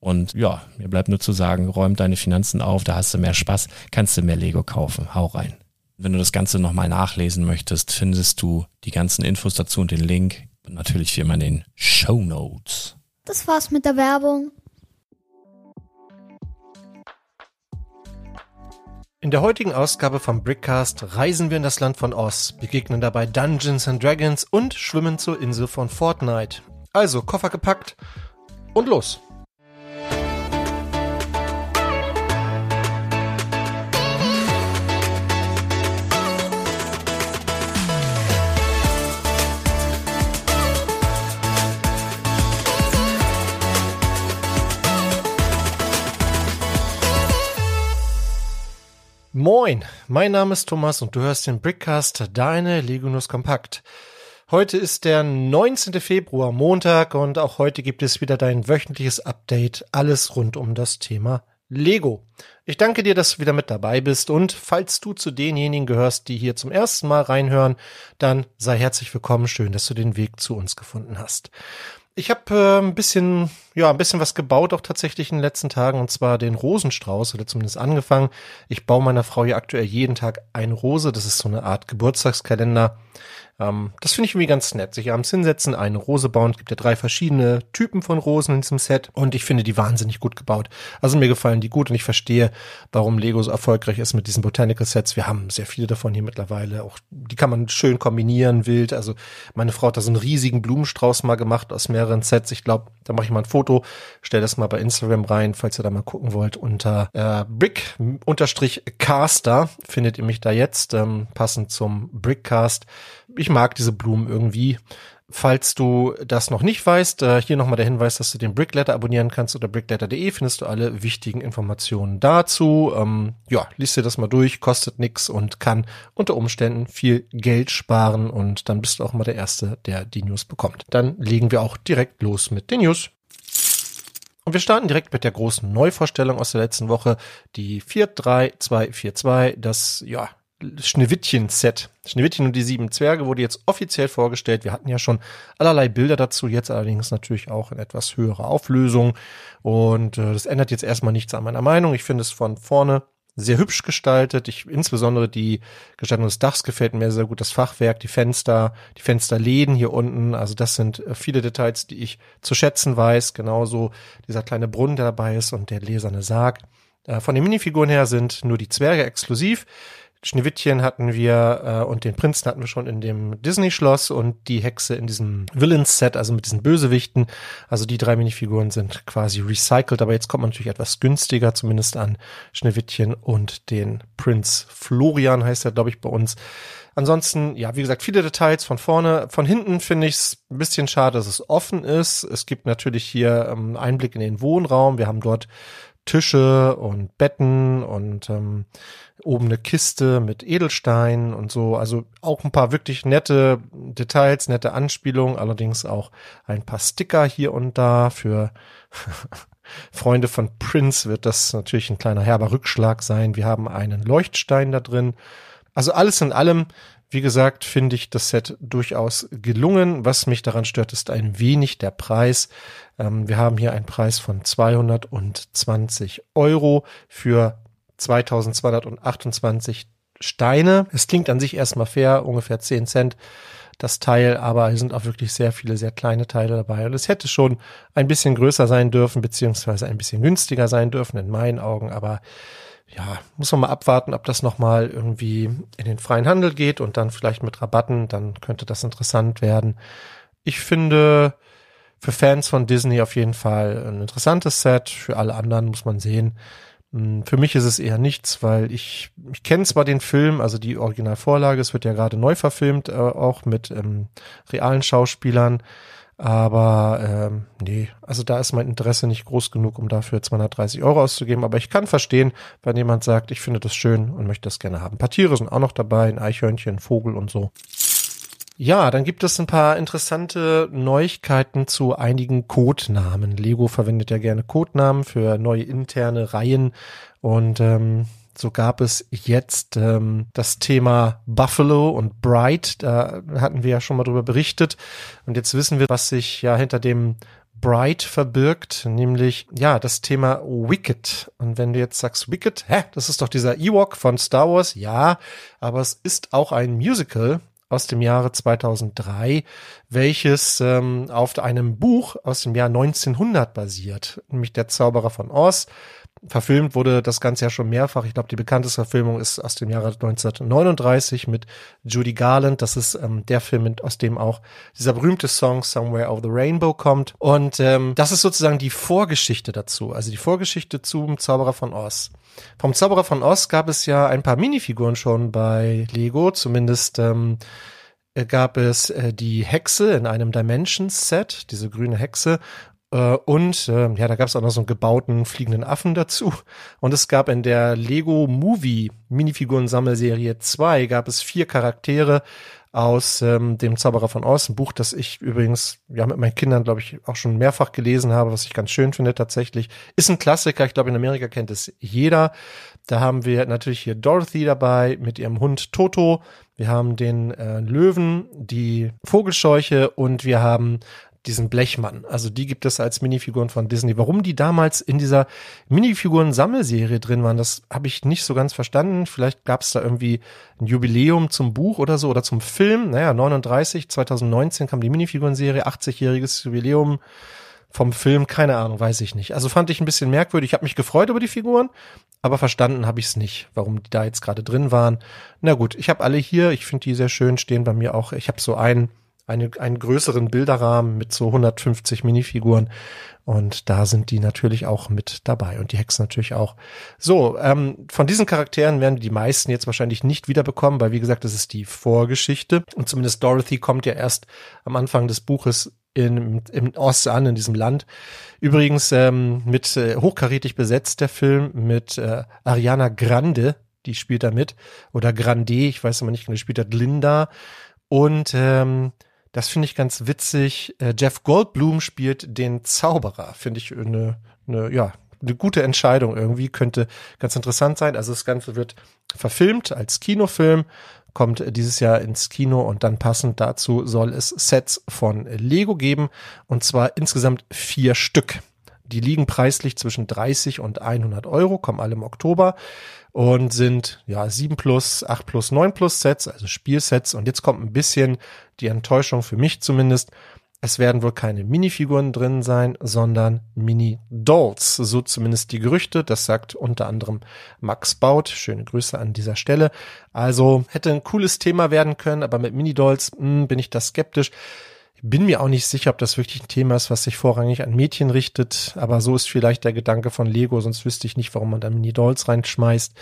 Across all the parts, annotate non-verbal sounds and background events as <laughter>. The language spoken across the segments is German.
Und ja, mir bleibt nur zu sagen, räum deine Finanzen auf, da hast du mehr Spaß, kannst du mehr Lego kaufen. Hau rein. Wenn du das Ganze nochmal nachlesen möchtest, findest du die ganzen Infos dazu und den Link. Und natürlich wie immer in den Show Notes. Das war's mit der Werbung. In der heutigen Ausgabe vom Brickcast reisen wir in das Land von Oz, begegnen dabei Dungeons and Dragons und schwimmen zur Insel von Fortnite. Also Koffer gepackt und los. Moin, mein Name ist Thomas und du hörst den Brickcast, deine Lego News Kompakt. Heute ist der 19. Februar, Montag und auch heute gibt es wieder dein wöchentliches Update, alles rund um das Thema Lego. Ich danke dir, dass du wieder mit dabei bist und falls du zu denjenigen gehörst, die hier zum ersten Mal reinhören, dann sei herzlich willkommen, schön, dass du den Weg zu uns gefunden hast. Ich habe äh, ein bisschen, ja, ein bisschen was gebaut, auch tatsächlich in den letzten Tagen, und zwar den Rosenstrauß, oder zumindest angefangen. Ich baue meiner Frau ja aktuell jeden Tag eine Rose. Das ist so eine Art Geburtstagskalender. Ähm, das finde ich irgendwie ganz nett. Sich abends hinsetzen, eine Rose bauen. Es gibt ja drei verschiedene Typen von Rosen in diesem Set und ich finde die wahnsinnig gut gebaut. Also mir gefallen die gut und ich verstehe, warum Lego so erfolgreich ist mit diesen Botanical Sets. Wir haben sehr viele davon hier mittlerweile. Auch die kann man schön kombinieren, wild. Also meine Frau hat da so einen riesigen Blumenstrauß mal gemacht aus mehreren Sets. Ich glaube, da mache ich mal ein Foto, stell das mal bei Instagram rein, falls ihr da mal gucken wollt. Unter äh, Brick-Caster findet ihr mich da jetzt, ähm, passend zum Brickcast ich mag diese Blumen irgendwie. Falls du das noch nicht weißt, äh, hier nochmal der Hinweis, dass du den Brickletter abonnieren kannst unter brickletter.de findest du alle wichtigen Informationen dazu. Ähm, ja, liest dir das mal durch, kostet nix und kann unter Umständen viel Geld sparen und dann bist du auch mal der Erste, der die News bekommt. Dann legen wir auch direkt los mit den News. Und wir starten direkt mit der großen Neuvorstellung aus der letzten Woche, die 43242, das ja Schneewittchen-Set. Schneewittchen und die sieben Zwerge wurde jetzt offiziell vorgestellt. Wir hatten ja schon allerlei Bilder dazu, jetzt allerdings natürlich auch in etwas höherer Auflösung. Und äh, das ändert jetzt erstmal nichts an meiner Meinung. Ich finde es von vorne sehr hübsch gestaltet. Ich, insbesondere die Gestaltung des Dachs gefällt mir sehr gut. Das Fachwerk, die Fenster, die Fensterläden hier unten. Also das sind äh, viele Details, die ich zu schätzen weiß. Genauso dieser kleine Brunnen, der dabei ist und der gläserne Sarg. Äh, von den Minifiguren her sind nur die Zwerge exklusiv. Schneewittchen hatten wir äh, und den Prinzen hatten wir schon in dem Disney-Schloss und die Hexe in diesem Villains-Set, also mit diesen Bösewichten. Also die drei Minifiguren sind quasi recycelt, aber jetzt kommt man natürlich etwas günstiger, zumindest an Schneewittchen und den Prinz Florian heißt er, glaube ich, bei uns. Ansonsten, ja, wie gesagt, viele Details von vorne. Von hinten finde ich es ein bisschen schade, dass es offen ist. Es gibt natürlich hier ähm, Einblick in den Wohnraum. Wir haben dort Tische und Betten und ähm, oben eine Kiste mit Edelstein und so. Also auch ein paar wirklich nette Details, nette Anspielungen, allerdings auch ein paar Sticker hier und da für <laughs> Freunde von Prince wird das natürlich ein kleiner herber Rückschlag sein. Wir haben einen Leuchtstein da drin. Also alles in allem wie gesagt, finde ich das Set durchaus gelungen. Was mich daran stört, ist ein wenig der Preis. Ähm, wir haben hier einen Preis von 220 Euro für 2228 Steine. Es klingt an sich erstmal fair, ungefähr 10 Cent das Teil, aber es sind auch wirklich sehr viele, sehr kleine Teile dabei. Und es hätte schon ein bisschen größer sein dürfen, beziehungsweise ein bisschen günstiger sein dürfen, in meinen Augen. Aber ja, muss man mal abwarten, ob das nochmal irgendwie in den freien Handel geht und dann vielleicht mit Rabatten, dann könnte das interessant werden. Ich finde für Fans von Disney auf jeden Fall ein interessantes Set. Für alle anderen muss man sehen. Hm, für mich ist es eher nichts, weil ich, ich kenne zwar den Film, also die Originalvorlage, es wird ja gerade neu verfilmt, äh, auch mit ähm, realen Schauspielern. Aber ähm, nee, also da ist mein Interesse nicht groß genug, um dafür 230 Euro auszugeben. Aber ich kann verstehen, wenn jemand sagt, ich finde das schön und möchte das gerne haben. Ein paar Tiere sind auch noch dabei, ein Eichhörnchen, ein Vogel und so. Ja, dann gibt es ein paar interessante Neuigkeiten zu einigen Codenamen. Lego verwendet ja gerne Codenamen für neue interne Reihen und ähm, so gab es jetzt ähm, das Thema Buffalo und Bright. Da hatten wir ja schon mal drüber berichtet. Und jetzt wissen wir, was sich ja hinter dem Bright verbirgt, nämlich ja das Thema Wicked. Und wenn du jetzt sagst Wicked, hä, das ist doch dieser Ewok von Star Wars, ja, aber es ist auch ein Musical aus dem Jahre 2003, welches ähm, auf einem Buch aus dem Jahr 1900 basiert, nämlich Der Zauberer von Oz. Verfilmt wurde das Ganze ja schon mehrfach. Ich glaube, die bekannteste Verfilmung ist aus dem Jahre 1939 mit Judy Garland. Das ist ähm, der Film, aus dem auch dieser berühmte Song Somewhere Over the Rainbow kommt. Und ähm, das ist sozusagen die Vorgeschichte dazu. Also die Vorgeschichte zum Zauberer von Oz. Vom Zauberer von Oz gab es ja ein paar Minifiguren schon bei Lego. Zumindest ähm, gab es äh, die Hexe in einem Dimensions-Set, diese grüne Hexe. Äh, und äh, ja, da gab es auch noch so einen gebauten fliegenden Affen dazu. Und es gab in der Lego Movie Minifiguren-Sammelserie 2 gab es vier Charaktere aus ähm, dem Zauberer von Oz, ein Buch, das ich übrigens ja mit meinen Kindern, glaube ich, auch schon mehrfach gelesen habe, was ich ganz schön finde tatsächlich. Ist ein Klassiker, ich glaube in Amerika kennt es jeder. Da haben wir natürlich hier Dorothy dabei mit ihrem Hund Toto. Wir haben den äh, Löwen, die Vogelscheuche und wir haben diesen Blechmann. Also die gibt es als Minifiguren von Disney. Warum die damals in dieser Minifiguren-Sammelserie drin waren, das habe ich nicht so ganz verstanden. Vielleicht gab es da irgendwie ein Jubiläum zum Buch oder so oder zum Film. Naja, 39, 2019 kam die Minifiguren-Serie, 80-jähriges Jubiläum vom Film, keine Ahnung, weiß ich nicht. Also fand ich ein bisschen merkwürdig. Ich habe mich gefreut über die Figuren, aber verstanden habe ich es nicht, warum die da jetzt gerade drin waren. Na gut, ich habe alle hier. Ich finde die sehr schön, stehen bei mir auch. Ich habe so einen eine, einen größeren Bilderrahmen mit so 150 Minifiguren. Und da sind die natürlich auch mit dabei und die Hexen natürlich auch. So, ähm, von diesen Charakteren werden die meisten jetzt wahrscheinlich nicht wiederbekommen, weil wie gesagt, das ist die Vorgeschichte. Und zumindest Dorothy kommt ja erst am Anfang des Buches in, im Osten an, in diesem Land. Übrigens ähm, mit äh, hochkarätig besetzt der Film mit äh, Ariana Grande, die spielt da mit, oder Grande, ich weiß aber nicht, die spielt hat Linda. Und ähm, das finde ich ganz witzig. Äh, Jeff Goldblum spielt den Zauberer, finde ich eine, eine, ja, eine gute Entscheidung irgendwie, könnte ganz interessant sein. Also das Ganze wird verfilmt als Kinofilm kommt dieses Jahr ins Kino und dann passend dazu soll es Sets von Lego geben und zwar insgesamt vier Stück. Die liegen preislich zwischen 30 und 100 Euro, kommen alle im Oktober und sind ja 7 plus, 8 plus, 9 plus Sets, also Spielsets. Und jetzt kommt ein bisschen die Enttäuschung für mich zumindest. Es werden wohl keine Minifiguren drin sein, sondern Mini-Dolls. So zumindest die Gerüchte. Das sagt unter anderem Max Baut. Schöne Grüße an dieser Stelle. Also hätte ein cooles Thema werden können, aber mit Mini-Dolls hm, bin ich da skeptisch. Bin mir auch nicht sicher, ob das wirklich ein Thema ist, was sich vorrangig an Mädchen richtet, aber so ist vielleicht der Gedanke von Lego, sonst wüsste ich nicht, warum man da Mini-Dolls reinschmeißt.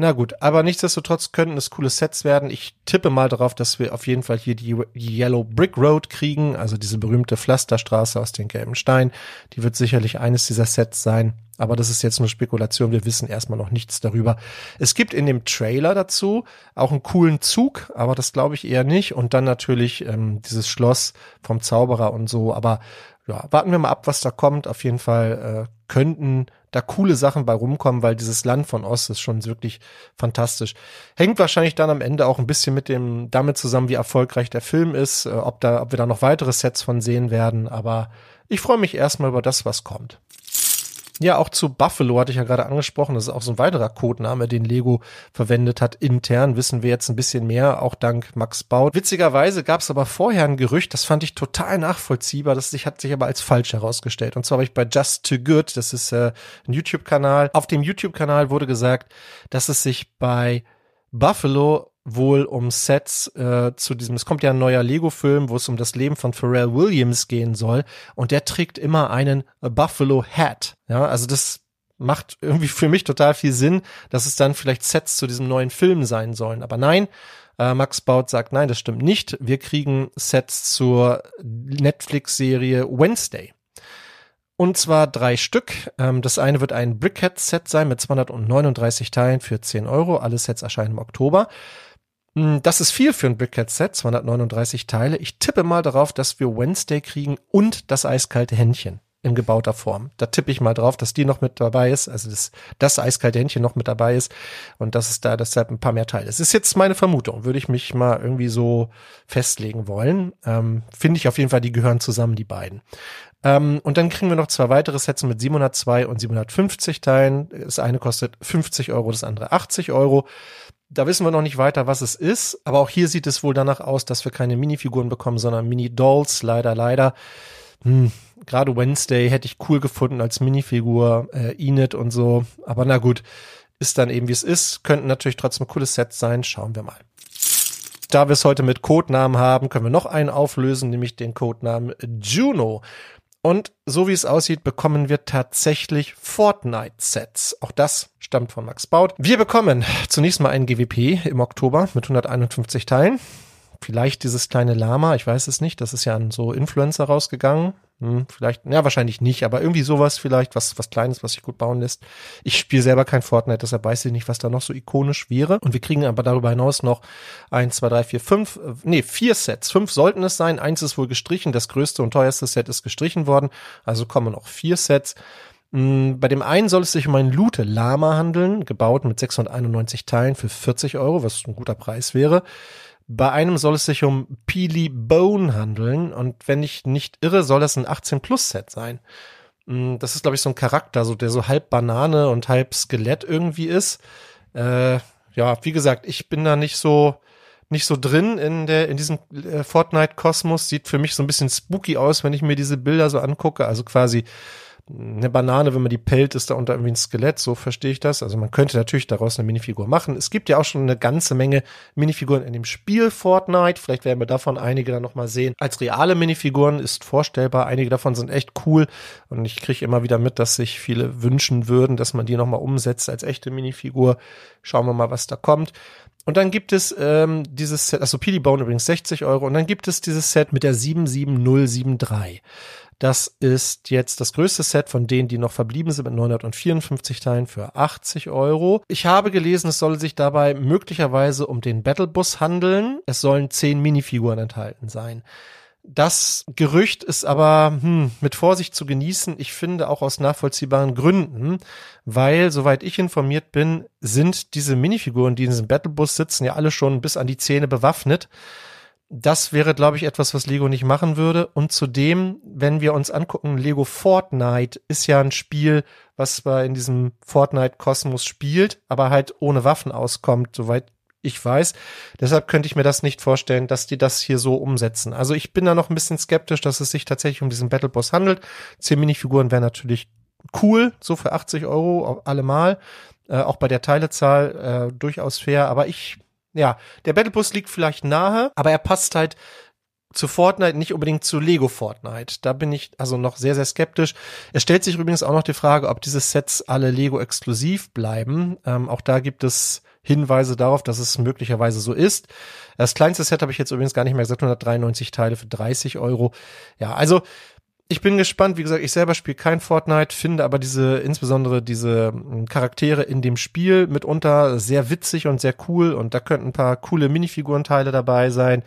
Na gut, aber nichtsdestotrotz könnten es coole Sets werden. Ich tippe mal darauf, dass wir auf jeden Fall hier die Yellow Brick Road kriegen, also diese berühmte Pflasterstraße aus den gelben Steinen. Die wird sicherlich eines dieser Sets sein. Aber das ist jetzt nur Spekulation. Wir wissen erstmal noch nichts darüber. Es gibt in dem Trailer dazu auch einen coolen Zug, aber das glaube ich eher nicht. Und dann natürlich ähm, dieses Schloss vom Zauberer und so. Aber ja, warten wir mal ab, was da kommt. Auf jeden Fall äh, könnten da coole Sachen bei rumkommen, weil dieses Land von Ost ist schon wirklich fantastisch. Hängt wahrscheinlich dann am Ende auch ein bisschen mit dem damit zusammen, wie erfolgreich der Film ist, äh, ob da, ob wir da noch weitere Sets von sehen werden. Aber ich freue mich erstmal über das, was kommt. Ja, auch zu Buffalo hatte ich ja gerade angesprochen. Das ist auch so ein weiterer Codename, den Lego verwendet hat. Intern wissen wir jetzt ein bisschen mehr, auch dank Max Baut. Witzigerweise gab es aber vorher ein Gerücht, das fand ich total nachvollziehbar. Das hat sich aber als falsch herausgestellt. Und zwar habe ich bei Just Too Good, das ist äh, ein YouTube-Kanal. Auf dem YouTube-Kanal wurde gesagt, dass es sich bei Buffalo wohl um Sets äh, zu diesem, es kommt ja ein neuer Lego-Film, wo es um das Leben von Pharrell Williams gehen soll und der trägt immer einen Buffalo Hat. Ja, also das macht irgendwie für mich total viel Sinn, dass es dann vielleicht Sets zu diesem neuen Film sein sollen. Aber nein, äh, Max Baut sagt, nein, das stimmt nicht. Wir kriegen Sets zur Netflix-Serie Wednesday. Und zwar drei Stück. Ähm, das eine wird ein Brickhead-Set sein mit 239 Teilen für 10 Euro. Alle Sets erscheinen im Oktober. Hm, das ist viel für ein Brickhead-Set, 239 Teile. Ich tippe mal darauf, dass wir Wednesday kriegen und das eiskalte Händchen in gebauter Form. Da tippe ich mal drauf, dass die noch mit dabei ist, also das, das eiskalte Händchen noch mit dabei ist und dass es da deshalb ein paar mehr Teile. Es ist jetzt meine Vermutung, würde ich mich mal irgendwie so festlegen wollen. Ähm, Finde ich auf jeden Fall, die gehören zusammen, die beiden. Ähm, und dann kriegen wir noch zwei weitere Sets mit 702 und 750 Teilen. Das eine kostet 50 Euro, das andere 80 Euro. Da wissen wir noch nicht weiter, was es ist, aber auch hier sieht es wohl danach aus, dass wir keine Minifiguren bekommen, sondern Mini-Dolls, leider, leider. Hm, Gerade Wednesday hätte ich cool gefunden als Minifigur, äh, Enid und so, aber na gut, ist dann eben wie es ist, könnten natürlich trotzdem cooles Sets sein, schauen wir mal. Da wir es heute mit Codenamen haben, können wir noch einen auflösen, nämlich den Codenamen Juno. Und so wie es aussieht, bekommen wir tatsächlich Fortnite-Sets. Auch das stammt von Max Baut. Wir bekommen zunächst mal einen GWP im Oktober mit 151 Teilen. Vielleicht dieses kleine Lama, ich weiß es nicht. Das ist ja an so Influencer rausgegangen. Hm, vielleicht, ja, wahrscheinlich nicht, aber irgendwie sowas vielleicht, was, was Kleines, was sich gut bauen lässt. Ich spiele selber kein Fortnite, deshalb weiß ich nicht, was da noch so ikonisch wäre. Und wir kriegen aber darüber hinaus noch eins, zwei, drei, vier, fünf, äh, nee, vier Sets. Fünf sollten es sein. Eins ist wohl gestrichen. Das größte und teuerste Set ist gestrichen worden. Also kommen noch vier Sets. Hm, bei dem einen soll es sich um ein Lute Lama handeln, gebaut mit 691 Teilen für 40 Euro, was ein guter Preis wäre. Bei einem soll es sich um Peely Bone handeln und wenn ich nicht irre, soll das ein 18 Plus Set sein. Mm, das ist, glaube ich, so ein Charakter, so der so halb Banane und halb Skelett irgendwie ist. Äh, ja, wie gesagt, ich bin da nicht so nicht so drin in der in diesem äh, Fortnite Kosmos. Sieht für mich so ein bisschen spooky aus, wenn ich mir diese Bilder so angucke. Also quasi eine Banane, wenn man die pellt, ist da unter irgendwie ein Skelett, so verstehe ich das. Also man könnte natürlich daraus eine Minifigur machen. Es gibt ja auch schon eine ganze Menge Minifiguren in dem Spiel Fortnite. Vielleicht werden wir davon einige dann nochmal sehen. Als reale Minifiguren ist vorstellbar. Einige davon sind echt cool. Und ich kriege immer wieder mit, dass sich viele wünschen würden, dass man die nochmal umsetzt als echte Minifigur. Schauen wir mal, was da kommt. Und dann gibt es ähm, dieses Set, also PD Bone übrigens 60 Euro. Und dann gibt es dieses Set mit der 77073. Das ist jetzt das größte Set von denen, die noch verblieben sind mit 954 Teilen für 80 Euro. Ich habe gelesen, es soll sich dabei möglicherweise um den Battlebus handeln. Es sollen zehn Minifiguren enthalten sein. Das Gerücht ist aber hm, mit Vorsicht zu genießen. Ich finde auch aus nachvollziehbaren Gründen, weil, soweit ich informiert bin, sind diese Minifiguren, die in diesem Battlebus sitzen, ja alle schon bis an die Zähne bewaffnet. Das wäre, glaube ich, etwas, was Lego nicht machen würde. Und zudem, wenn wir uns angucken, Lego Fortnite ist ja ein Spiel, was zwar in diesem Fortnite-Kosmos spielt, aber halt ohne Waffen auskommt, soweit ich weiß. Deshalb könnte ich mir das nicht vorstellen, dass die das hier so umsetzen. Also ich bin da noch ein bisschen skeptisch, dass es sich tatsächlich um diesen Battle Boss handelt. Zehn Minifiguren wären natürlich cool, so für 80 Euro allemal. Äh, auch bei der Teilezahl äh, durchaus fair. Aber ich ja, der Battlebus liegt vielleicht nahe, aber er passt halt zu Fortnite, nicht unbedingt zu Lego Fortnite. Da bin ich also noch sehr, sehr skeptisch. Es stellt sich übrigens auch noch die Frage, ob diese Sets alle Lego exklusiv bleiben. Ähm, auch da gibt es Hinweise darauf, dass es möglicherweise so ist. Das kleinste Set habe ich jetzt übrigens gar nicht mehr gesagt, 193 Teile für 30 Euro. Ja, also ich bin gespannt. Wie gesagt, ich selber spiele kein Fortnite, finde aber diese, insbesondere diese hm, Charaktere in dem Spiel mitunter sehr witzig und sehr cool und da könnten ein paar coole Minifigurenteile dabei sein.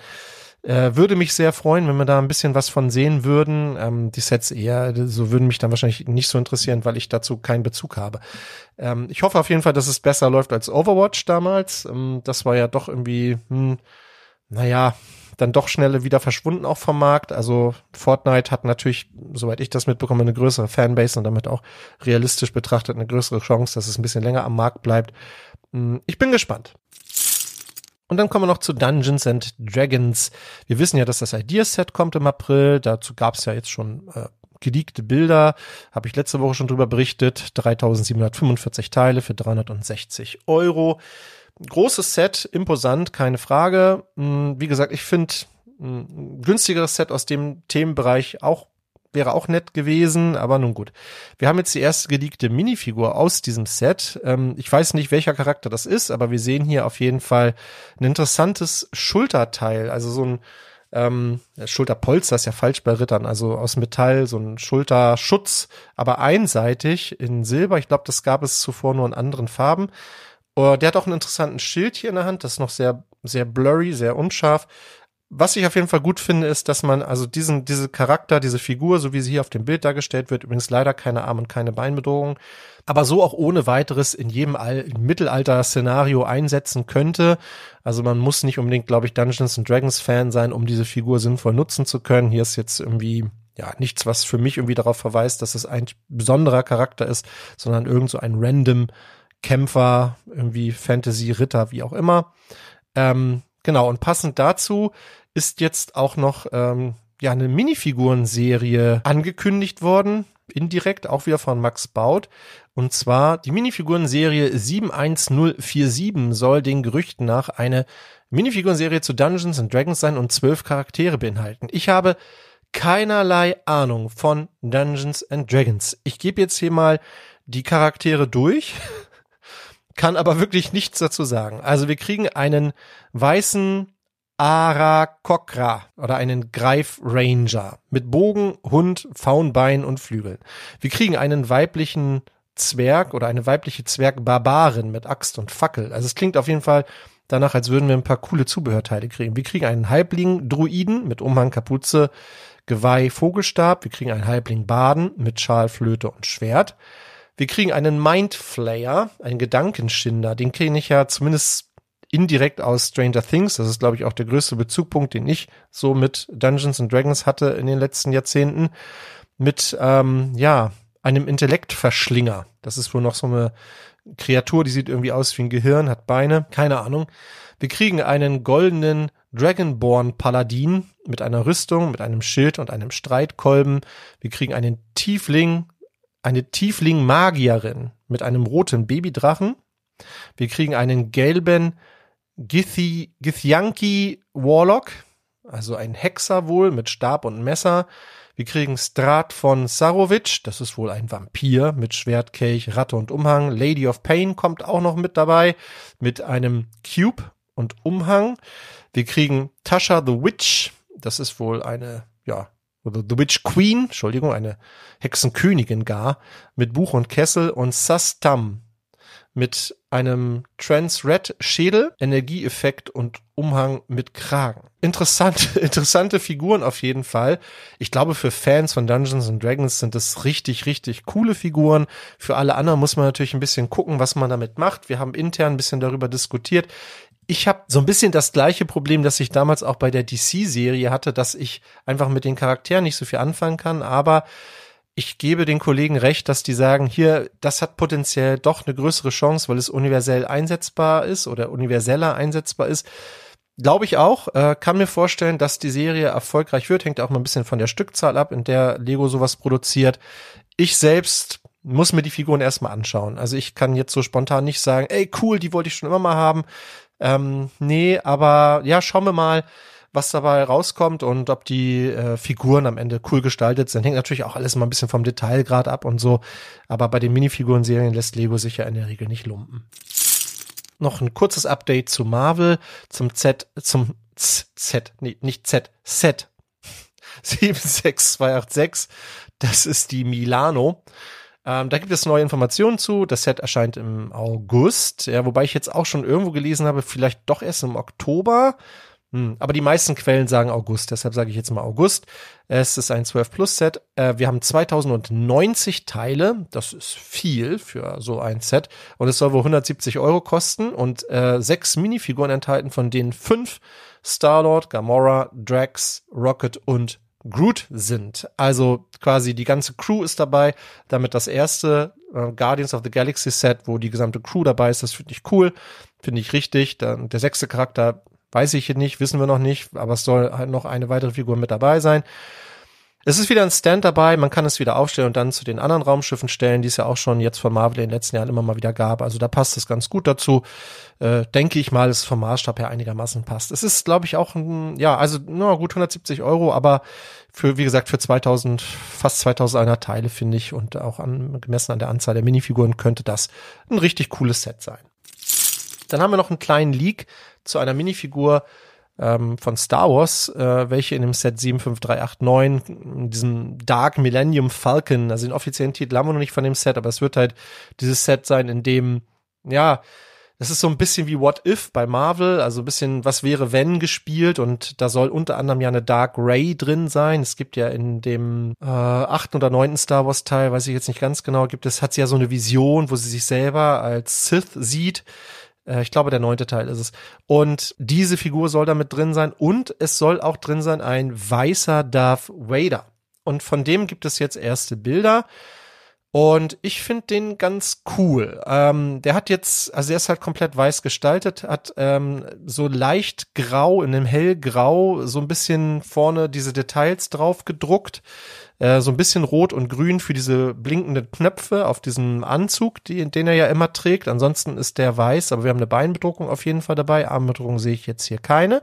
Äh, würde mich sehr freuen, wenn wir da ein bisschen was von sehen würden. Ähm, die Sets eher, so würden mich dann wahrscheinlich nicht so interessieren, weil ich dazu keinen Bezug habe. Ähm, ich hoffe auf jeden Fall, dass es besser läuft als Overwatch damals. Ähm, das war ja doch irgendwie, hm, naja, dann doch schnell wieder verschwunden auch vom Markt. Also Fortnite hat natürlich, soweit ich das mitbekomme, eine größere Fanbase und damit auch realistisch betrachtet eine größere Chance, dass es ein bisschen länger am Markt bleibt. Hm, ich bin gespannt. Und dann kommen wir noch zu Dungeons and Dragons. Wir wissen ja, dass das Ideaset kommt im April. Dazu gab es ja jetzt schon äh, geleakte Bilder. Habe ich letzte Woche schon drüber berichtet. 3745 Teile für 360 Euro großes Set, imposant, keine Frage. Hm, wie gesagt, ich finde ein günstigeres Set aus dem Themenbereich auch wäre auch nett gewesen, aber nun gut. Wir haben jetzt die erste geleakte Minifigur aus diesem Set. Ähm, ich weiß nicht, welcher Charakter das ist, aber wir sehen hier auf jeden Fall ein interessantes Schulterteil, also so ein ähm, Schulterpolster ist ja falsch bei Rittern, also aus Metall, so ein Schulterschutz, aber einseitig in Silber. Ich glaube, das gab es zuvor nur in anderen Farben. Uh, der hat auch einen interessanten Schild hier in der Hand, das ist noch sehr, sehr blurry, sehr unscharf. Was ich auf jeden Fall gut finde, ist, dass man also diesen, diese Charakter, diese Figur, so wie sie hier auf dem Bild dargestellt wird, übrigens leider keine Arm- und keine Beinbedrohung, aber so auch ohne weiteres in jedem All Mittelalter-Szenario einsetzen könnte. Also man muss nicht unbedingt, glaube ich, Dungeons and Dragons Fan sein, um diese Figur sinnvoll nutzen zu können. Hier ist jetzt irgendwie ja, nichts, was für mich irgendwie darauf verweist, dass es ein besonderer Charakter ist, sondern irgend so ein random Kämpfer, irgendwie Fantasy-Ritter, wie auch immer. Ähm, genau, und passend dazu ist jetzt auch noch ähm, ja eine Minifigurenserie angekündigt worden, indirekt auch wieder von Max Baut. Und zwar die Minifigurenserie 71047 soll den Gerüchten nach eine Minifigurenserie zu Dungeons and Dragons sein und zwölf Charaktere beinhalten. Ich habe keinerlei Ahnung von Dungeons and Dragons. Ich gebe jetzt hier mal die Charaktere durch kann aber wirklich nichts dazu sagen. Also wir kriegen einen weißen Arakokra oder einen Greif-Ranger mit Bogen, Hund, Faunbein und Flügeln. Wir kriegen einen weiblichen Zwerg oder eine weibliche Zwergbarbarin mit Axt und Fackel. Also es klingt auf jeden Fall danach, als würden wir ein paar coole Zubehörteile kriegen. Wir kriegen einen Halbling-Druiden mit Umhang, Kapuze, Geweih, Vogelstab. Wir kriegen einen Halbling-Baden mit Schal, Flöte und Schwert. Wir kriegen einen Mindflayer, einen Gedankenschinder. Den kenne ich ja zumindest indirekt aus Stranger Things. Das ist, glaube ich, auch der größte Bezugpunkt, den ich so mit Dungeons and Dragons hatte in den letzten Jahrzehnten. Mit, ähm, ja, einem Intellektverschlinger. Das ist wohl noch so eine Kreatur, die sieht irgendwie aus wie ein Gehirn, hat Beine, keine Ahnung. Wir kriegen einen goldenen Dragonborn Paladin mit einer Rüstung, mit einem Schild und einem Streitkolben. Wir kriegen einen Tiefling eine Tiefling-Magierin mit einem roten Babydrachen. Wir kriegen einen gelben Githi, Githyanki Warlock, also ein Hexer wohl mit Stab und Messer. Wir kriegen Strat von Sarovic, das ist wohl ein Vampir mit Schwert, Kelch, Ratte und Umhang. Lady of Pain kommt auch noch mit dabei mit einem Cube und Umhang. Wir kriegen Tasha the Witch, das ist wohl eine, ja, The Witch Queen, Entschuldigung, eine Hexenkönigin gar, mit Buch und Kessel und Sastam mit einem Trans-Red Schädel, Energieeffekt und Umhang mit Kragen. Interessante, <laughs> interessante Figuren auf jeden Fall. Ich glaube, für Fans von Dungeons and Dragons sind das richtig, richtig coole Figuren. Für alle anderen muss man natürlich ein bisschen gucken, was man damit macht. Wir haben intern ein bisschen darüber diskutiert. Ich habe so ein bisschen das gleiche Problem, das ich damals auch bei der DC-Serie hatte, dass ich einfach mit den Charakteren nicht so viel anfangen kann, aber ich gebe den Kollegen recht, dass die sagen, hier, das hat potenziell doch eine größere Chance, weil es universell einsetzbar ist oder universeller einsetzbar ist. Glaube ich auch. Äh, kann mir vorstellen, dass die Serie erfolgreich wird. Hängt auch mal ein bisschen von der Stückzahl ab, in der Lego sowas produziert. Ich selbst muss mir die Figuren erstmal anschauen. Also ich kann jetzt so spontan nicht sagen, ey, cool, die wollte ich schon immer mal haben. Ähm, nee, aber ja, schauen wir mal was dabei rauskommt und ob die äh, Figuren am Ende cool gestaltet sind. Hängt natürlich auch alles mal ein bisschen vom Detailgrad ab und so. Aber bei den Minifiguren-Serien lässt Lego sich ja in der Regel nicht lumpen. Noch ein kurzes Update zu Marvel, zum Z, zum Z, Z nee, nicht Z, Z <laughs> 76286. Das ist die Milano. Ähm, da gibt es neue Informationen zu. Das Set erscheint im August, ja, wobei ich jetzt auch schon irgendwo gelesen habe, vielleicht doch erst im Oktober. Hm, aber die meisten Quellen sagen August, deshalb sage ich jetzt mal August. Es ist ein 12 Plus Set. Äh, wir haben 2090 Teile, das ist viel für so ein Set. Und es soll wohl 170 Euro kosten und äh, sechs Minifiguren enthalten, von denen fünf Star-Lord, Gamora, Drax, Rocket und Groot sind. Also quasi die ganze Crew ist dabei. Damit das erste äh, Guardians of the Galaxy Set, wo die gesamte Crew dabei ist, das finde ich cool. Finde ich richtig. Dann der sechste Charakter Weiß ich nicht, wissen wir noch nicht, aber es soll halt noch eine weitere Figur mit dabei sein. Es ist wieder ein Stand dabei, man kann es wieder aufstellen und dann zu den anderen Raumschiffen stellen, die es ja auch schon jetzt von Marvel in den letzten Jahren immer mal wieder gab. Also da passt es ganz gut dazu. Äh, denke ich mal, es vom Maßstab her einigermaßen passt. Es ist, glaube ich, auch ein, ja, also nur gut 170 Euro, aber für, wie gesagt, für 2000, fast 2000 Teile finde ich und auch an, gemessen an der Anzahl der Minifiguren könnte das ein richtig cooles Set sein. Dann haben wir noch einen kleinen Leak zu einer Minifigur ähm, von Star Wars, äh, welche in dem Set 75389, in diesem Dark Millennium Falcon, also den offiziellen Titel haben wir noch nicht von dem Set, aber es wird halt dieses Set sein, in dem, ja, das ist so ein bisschen wie What If bei Marvel, also ein bisschen Was wäre wenn gespielt und da soll unter anderem ja eine Dark Ray drin sein. Es gibt ja in dem äh, achten oder neunten Star Wars Teil, weiß ich jetzt nicht ganz genau, gibt es, hat sie ja so eine Vision, wo sie sich selber als Sith sieht ich glaube, der neunte Teil ist es. Und diese Figur soll da mit drin sein. Und es soll auch drin sein ein weißer Darth Vader. Und von dem gibt es jetzt erste Bilder. Und ich finde den ganz cool. Ähm, der hat jetzt, also er ist halt komplett weiß gestaltet, hat ähm, so leicht grau, in einem hellgrau, so ein bisschen vorne diese Details drauf gedruckt. Äh, so ein bisschen rot und grün für diese blinkenden Knöpfe auf diesem Anzug, die, den er ja immer trägt. Ansonsten ist der weiß, aber wir haben eine Beinbedruckung auf jeden Fall dabei. Armbedruckung sehe ich jetzt hier keine.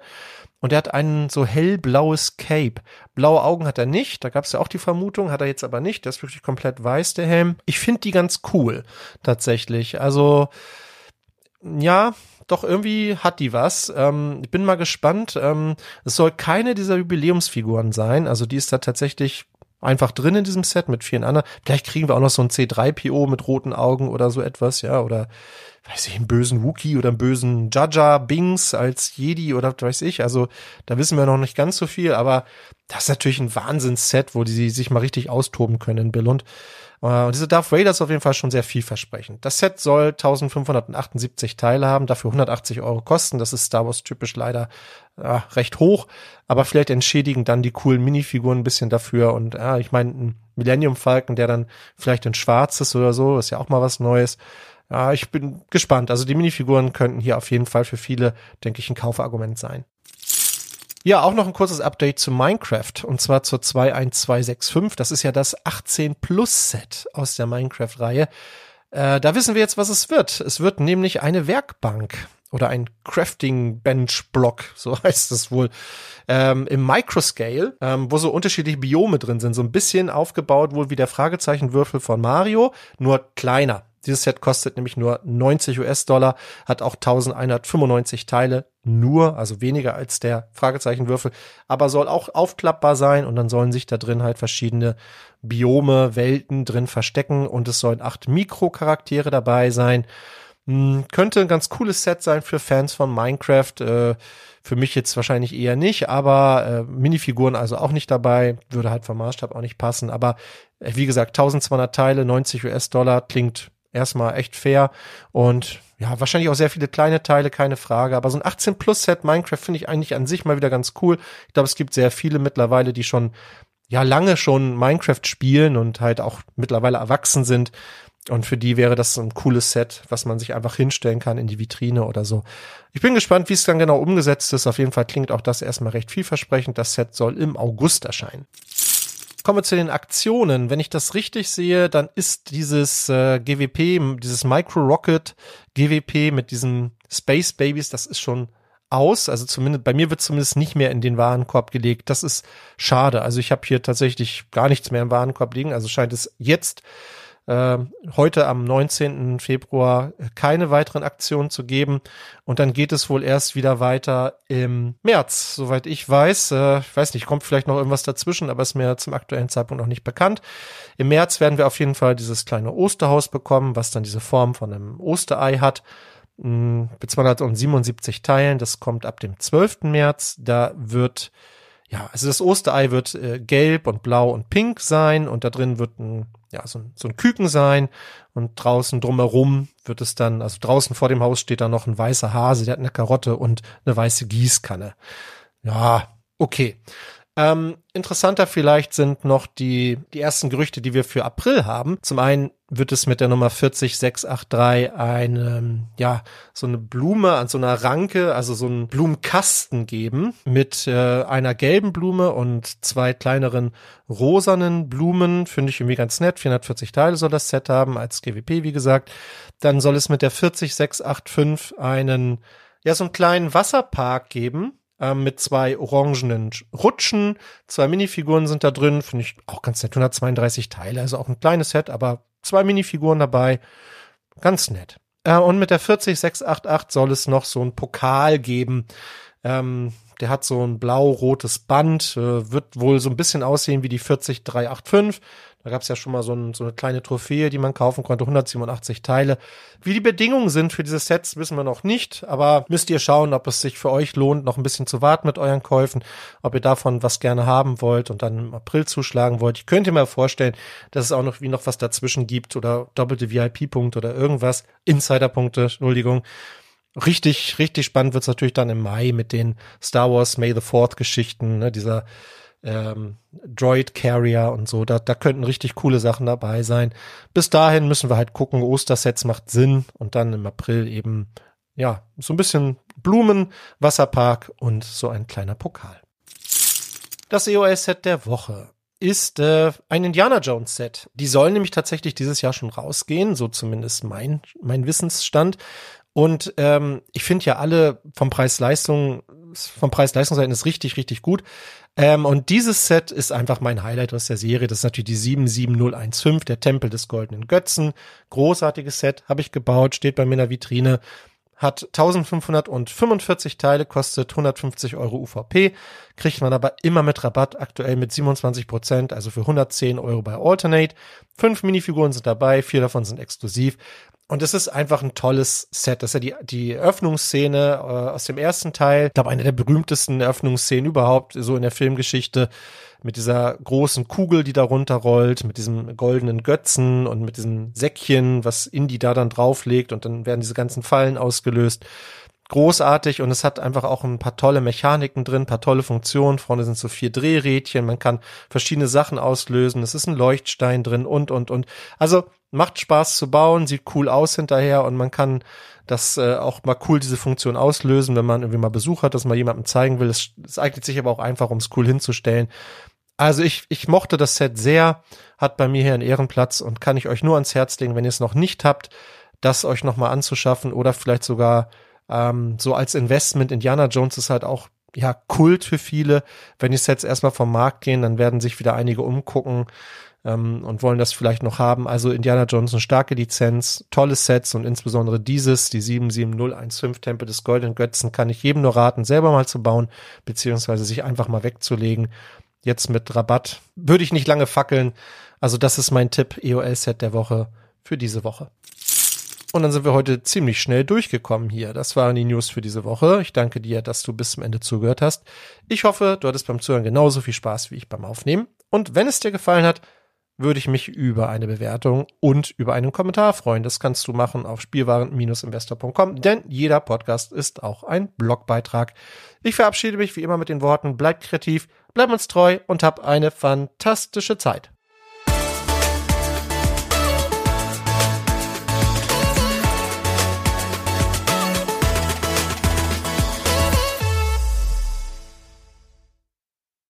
Und er hat ein so hellblaues Cape. Blaue Augen hat er nicht. Da gab es ja auch die Vermutung, hat er jetzt aber nicht. Der ist wirklich komplett weiß, der Helm. Ich finde die ganz cool, tatsächlich. Also, ja, doch irgendwie hat die was. Ähm, ich bin mal gespannt. Ähm, es soll keine dieser Jubiläumsfiguren sein. Also die ist da tatsächlich einfach drin in diesem Set mit vielen anderen. Vielleicht kriegen wir auch noch so ein C3PO mit roten Augen oder so etwas, ja, oder weiß ich, einen bösen Wookie oder einen bösen Jaja Bings als Jedi oder weiß ich. Also da wissen wir noch nicht ganz so viel, aber das ist natürlich ein Wahnsinnsset, wo die sich mal richtig austoben können in Billund. Äh, und diese Darth Vader ist auf jeden Fall schon sehr vielversprechend. Das Set soll 1578 Teile haben, dafür 180 Euro kosten. Das ist Star Wars typisch leider ja, recht hoch, aber vielleicht entschädigen dann die coolen Minifiguren ein bisschen dafür. Und ja, ich meine, ein Millennium Falcon, der dann vielleicht in schwarz ist oder so, ist ja auch mal was Neues. Ja, ich bin gespannt. Also die Minifiguren könnten hier auf jeden Fall für viele, denke ich, ein Kaufargument sein. Ja, auch noch ein kurzes Update zu Minecraft und zwar zur 21265. Das ist ja das 18 Plus Set aus der Minecraft-Reihe. Äh, da wissen wir jetzt, was es wird. Es wird nämlich eine Werkbank oder ein Crafting Bench Block, <laughs> so heißt es wohl, ähm, im Microscale, ähm, wo so unterschiedliche Biome drin sind, so ein bisschen aufgebaut wohl wie der Fragezeichenwürfel von Mario, nur kleiner. Dieses Set kostet nämlich nur 90 US-Dollar, hat auch 1195 Teile, nur, also weniger als der Fragezeichenwürfel, aber soll auch aufklappbar sein und dann sollen sich da drin halt verschiedene Biome, Welten drin verstecken und es sollen acht Mikrocharaktere dabei sein. Hm, könnte ein ganz cooles Set sein für Fans von Minecraft. Äh, für mich jetzt wahrscheinlich eher nicht, aber äh, Minifiguren also auch nicht dabei, würde halt vom Maßstab auch nicht passen. Aber äh, wie gesagt, 1200 Teile, 90 US-Dollar klingt erstmal echt fair und ja, wahrscheinlich auch sehr viele kleine Teile, keine Frage. Aber so ein 18 Plus Set Minecraft finde ich eigentlich an sich mal wieder ganz cool. Ich glaube, es gibt sehr viele mittlerweile, die schon ja lange schon Minecraft spielen und halt auch mittlerweile erwachsen sind. Und für die wäre das so ein cooles Set, was man sich einfach hinstellen kann in die Vitrine oder so. Ich bin gespannt, wie es dann genau umgesetzt ist. Auf jeden Fall klingt auch das erstmal recht vielversprechend. Das Set soll im August erscheinen. Kommen wir zu den Aktionen. Wenn ich das richtig sehe, dann ist dieses äh, GWP, dieses Micro Rocket GWP mit diesen Space Babies, das ist schon aus. Also zumindest bei mir wird zumindest nicht mehr in den Warenkorb gelegt. Das ist schade. Also ich habe hier tatsächlich gar nichts mehr im Warenkorb liegen. Also scheint es jetzt äh, heute am 19. Februar keine weiteren Aktionen zu geben. Und dann geht es wohl erst wieder weiter im März, soweit ich weiß. Äh, ich weiß nicht, kommt vielleicht noch irgendwas dazwischen, aber ist mir zum aktuellen Zeitpunkt noch nicht bekannt. Im März werden wir auf jeden Fall dieses kleine Osterhaus bekommen, was dann diese Form von einem Osterei hat hm, mit 277 Teilen. Das kommt ab dem 12. März. Da wird, ja, also das Osterei wird äh, gelb und blau und pink sein und da drin wird ein ja, so, ein, so ein Küken sein und draußen drumherum wird es dann, also draußen vor dem Haus steht da noch ein weißer Hase, der hat eine Karotte und eine weiße Gießkanne. Ja, okay. Ähm, interessanter vielleicht sind noch die, die ersten Gerüchte, die wir für April haben. Zum einen wird es mit der Nummer 40683 eine, ja, so eine Blume an so einer Ranke, also so einen Blumenkasten geben mit äh, einer gelben Blume und zwei kleineren rosanen Blumen. Finde ich irgendwie ganz nett. 440 Teile soll das Set haben, als GWP, wie gesagt. Dann soll es mit der 40685 einen, ja, so einen kleinen Wasserpark geben ähm, mit zwei orangenen Rutschen. Zwei Minifiguren sind da drin, finde ich auch ganz nett. 132 Teile, also auch ein kleines Set, aber zwei Minifiguren dabei. Ganz nett. Äh, und mit der 40688 soll es noch so ein Pokal geben. Ähm, der hat so ein blau-rotes Band, äh, wird wohl so ein bisschen aussehen wie die 40385. Da gab es ja schon mal so, ein, so, eine kleine Trophäe, die man kaufen konnte, 187 Teile. Wie die Bedingungen sind für diese Sets, wissen wir noch nicht, aber müsst ihr schauen, ob es sich für euch lohnt, noch ein bisschen zu warten mit euren Käufen, ob ihr davon was gerne haben wollt und dann im April zuschlagen wollt. Ich könnte mir vorstellen, dass es auch noch wie noch was dazwischen gibt oder doppelte VIP-Punkte oder irgendwas, Insider-Punkte, Entschuldigung. Richtig, richtig spannend wird's natürlich dann im Mai mit den Star Wars May the Fourth Geschichten, ne, dieser ähm, Droid Carrier und so. Da, da könnten richtig coole Sachen dabei sein. Bis dahin müssen wir halt gucken, Ostersets macht Sinn und dann im April eben, ja, so ein bisschen Blumen, Wasserpark und so ein kleiner Pokal. Das EOS-Set der Woche ist äh, ein Indiana Jones Set. Die sollen nämlich tatsächlich dieses Jahr schon rausgehen, so zumindest mein mein Wissensstand. Und ähm, ich finde ja alle vom Preis-Leistung, vom Preis-Leistungsverhältnis richtig, richtig gut. Ähm, und dieses Set ist einfach mein Highlight aus der Serie. Das ist natürlich die 77015, der Tempel des goldenen Götzen. Großartiges Set, habe ich gebaut, steht bei mir in der Vitrine. Hat 1545 Teile, kostet 150 Euro UVP, kriegt man aber immer mit Rabatt, aktuell mit 27 Prozent, also für 110 Euro bei Alternate. Fünf Minifiguren sind dabei, vier davon sind exklusiv. Und es ist einfach ein tolles Set. Das ist ja die, die Eröffnungsszene äh, aus dem ersten Teil. Ich glaube, eine der berühmtesten Eröffnungsszenen überhaupt, so in der Filmgeschichte. Mit dieser großen Kugel, die da runterrollt, mit diesem goldenen Götzen und mit diesem Säckchen, was Indy da dann drauflegt und dann werden diese ganzen Fallen ausgelöst. Großartig und es hat einfach auch ein paar tolle Mechaniken drin, paar tolle Funktionen. Vorne sind so vier Drehrädchen, man kann verschiedene Sachen auslösen. Es ist ein Leuchtstein drin und, und, und. Also macht Spaß zu bauen, sieht cool aus hinterher und man kann das äh, auch mal cool diese Funktion auslösen, wenn man irgendwie mal Besuch hat, dass man jemandem zeigen will. Es, es eignet sich aber auch einfach, um es cool hinzustellen. Also ich, ich mochte das Set sehr, hat bei mir hier einen Ehrenplatz und kann ich euch nur ans Herz legen, wenn ihr es noch nicht habt, das euch nochmal anzuschaffen oder vielleicht sogar ähm, so als Investment. Indiana Jones ist halt auch ja Kult für viele. Wenn die Sets erstmal vom Markt gehen, dann werden sich wieder einige umgucken ähm, und wollen das vielleicht noch haben. Also Indiana Jones eine starke Lizenz, tolle Sets und insbesondere dieses, die 77015 Tempel des Goldenen Götzen, kann ich jedem nur raten, selber mal zu bauen, beziehungsweise sich einfach mal wegzulegen. Jetzt mit Rabatt würde ich nicht lange fackeln. Also das ist mein Tipp, EOL-Set der Woche für diese Woche. Und dann sind wir heute ziemlich schnell durchgekommen hier. Das waren die News für diese Woche. Ich danke dir, dass du bis zum Ende zugehört hast. Ich hoffe, du hattest beim Zuhören genauso viel Spaß wie ich beim Aufnehmen. Und wenn es dir gefallen hat, würde ich mich über eine Bewertung und über einen Kommentar freuen. Das kannst du machen auf spielwaren-investor.com, denn jeder Podcast ist auch ein Blogbeitrag. Ich verabschiede mich wie immer mit den Worten, bleibt kreativ, bleibt uns treu und hab eine fantastische Zeit.